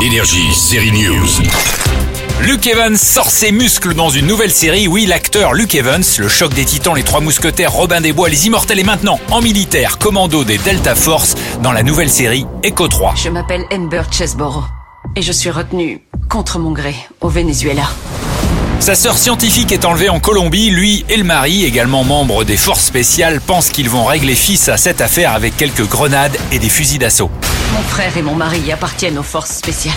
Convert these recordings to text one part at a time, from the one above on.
Énergie, série News. Luke Evans sort ses muscles dans une nouvelle série. Oui, l'acteur Luke Evans, le choc des titans, les trois mousquetaires, Robin des Bois, les immortels et maintenant en militaire, commando des Delta Force dans la nouvelle série Echo 3. Je m'appelle Amber Chesborough et je suis retenue contre mon gré au Venezuela. Sa sœur scientifique est enlevée en Colombie. Lui et le mari, également membre des forces spéciales, pensent qu'ils vont régler fils à cette affaire avec quelques grenades et des fusils d'assaut. Mon frère et mon mari appartiennent aux forces spéciales.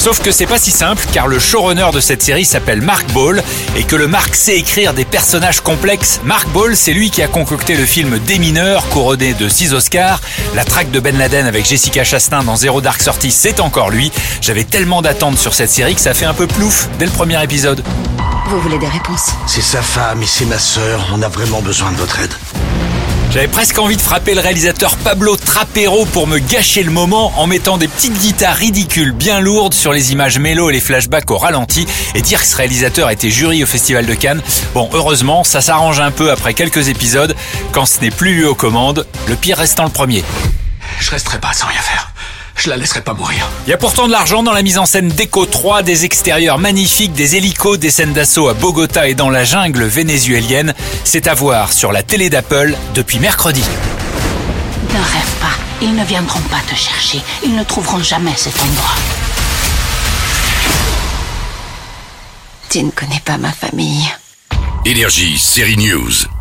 Sauf que c'est pas si simple car le showrunner de cette série s'appelle Mark Ball et que le Mark sait écrire des personnages complexes. Mark Ball, c'est lui qui a concocté le film Des mineurs, couronné de 6 Oscars. La traque de Ben Laden avec Jessica Chastain dans Zero Dark Sortie, c'est encore lui. J'avais tellement d'attentes sur cette série que ça fait un peu plouf dès le premier épisode. Vous voulez des réponses? C'est sa femme et c'est ma sœur. On a vraiment besoin de votre aide. J'avais presque envie de frapper le réalisateur Pablo Trapero pour me gâcher le moment en mettant des petites guitares ridicules bien lourdes sur les images mélo et les flashbacks au ralenti et dire que ce réalisateur était jury au Festival de Cannes. Bon, heureusement, ça s'arrange un peu après quelques épisodes quand ce n'est plus lui aux commandes, le pire restant le premier. Je resterai pas sans rien faire. Je la laisserai pas mourir. Il y a pourtant de l'argent dans la mise en scène d'Echo 3, des extérieurs magnifiques, des hélicos, des scènes d'assaut à Bogota et dans la jungle vénézuélienne. C'est à voir sur la télé d'Apple depuis mercredi. Ne rêve pas, ils ne viendront pas te chercher, ils ne trouveront jamais cet endroit. Tu ne connais pas ma famille. Énergie, série News.